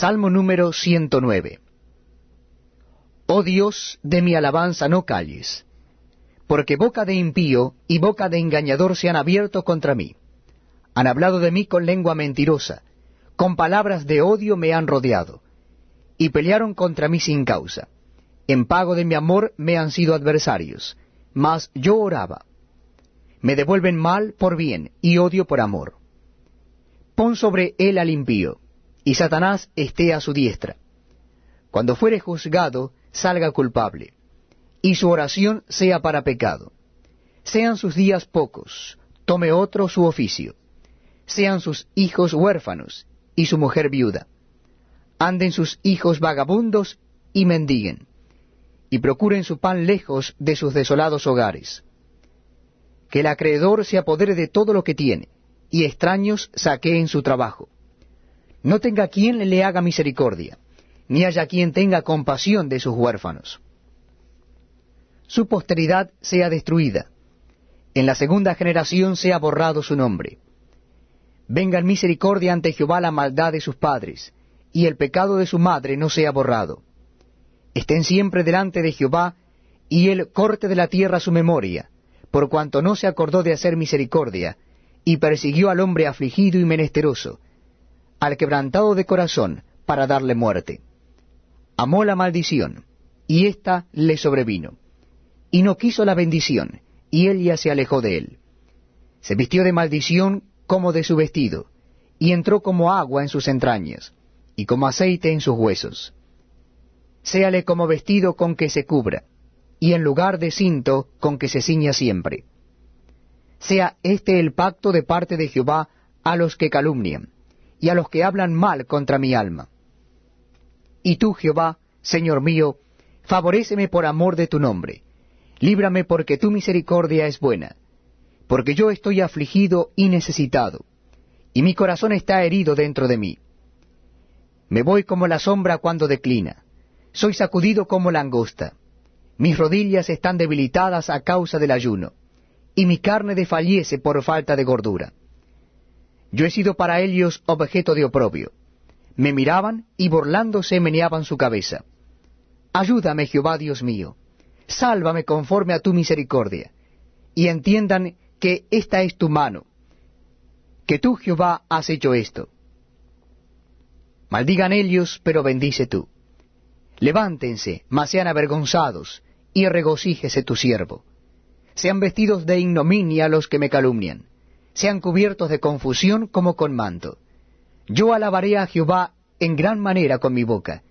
Salmo número 109. Oh Dios, de mi alabanza no calles, porque boca de impío y boca de engañador se han abierto contra mí. Han hablado de mí con lengua mentirosa, con palabras de odio me han rodeado, y pelearon contra mí sin causa. En pago de mi amor me han sido adversarios, mas yo oraba. Me devuelven mal por bien y odio por amor. Pon sobre él al impío, y Satanás esté a su diestra. Cuando fuere juzgado, salga culpable, y su oración sea para pecado. Sean sus días pocos, tome otro su oficio. Sean sus hijos huérfanos, y su mujer viuda. Anden sus hijos vagabundos y mendiguen, y procuren su pan lejos de sus desolados hogares. Que el acreedor se apodere de todo lo que tiene, y extraños saqueen su trabajo no tenga quien le haga misericordia, ni haya quien tenga compasión de sus huérfanos. Su posteridad sea destruida, en la segunda generación sea borrado su nombre. Venga en misericordia ante Jehová la maldad de sus padres, y el pecado de su madre no sea borrado. Estén siempre delante de Jehová, y él corte de la tierra su memoria, por cuanto no se acordó de hacer misericordia, y persiguió al hombre afligido y menesteroso, al quebrantado de corazón para darle muerte. Amó la maldición, y ésta le sobrevino. Y no quiso la bendición, y él ya se alejó de él. Se vistió de maldición como de su vestido, y entró como agua en sus entrañas, y como aceite en sus huesos. Séale como vestido con que se cubra, y en lugar de cinto con que se ciña siempre. Sea este el pacto de parte de Jehová a los que calumnian y a los que hablan mal contra mi alma. Y tú, Jehová, Señor mío, favoréceme por amor de tu nombre, líbrame porque tu misericordia es buena, porque yo estoy afligido y necesitado, y mi corazón está herido dentro de mí. Me voy como la sombra cuando declina, soy sacudido como langosta, mis rodillas están debilitadas a causa del ayuno, y mi carne desfallece por falta de gordura. Yo he sido para ellos objeto de oprobio. Me miraban y burlándose meneaban su cabeza. Ayúdame, Jehová Dios mío. Sálvame conforme a tu misericordia. Y entiendan que esta es tu mano, que tú, Jehová, has hecho esto. Maldigan ellos, pero bendice tú. Levántense, mas sean avergonzados, y regocíjese tu siervo. Sean vestidos de ignominia los que me calumnian sean cubiertos de confusión como con manto. Yo alabaré a Jehová en gran manera con mi boca,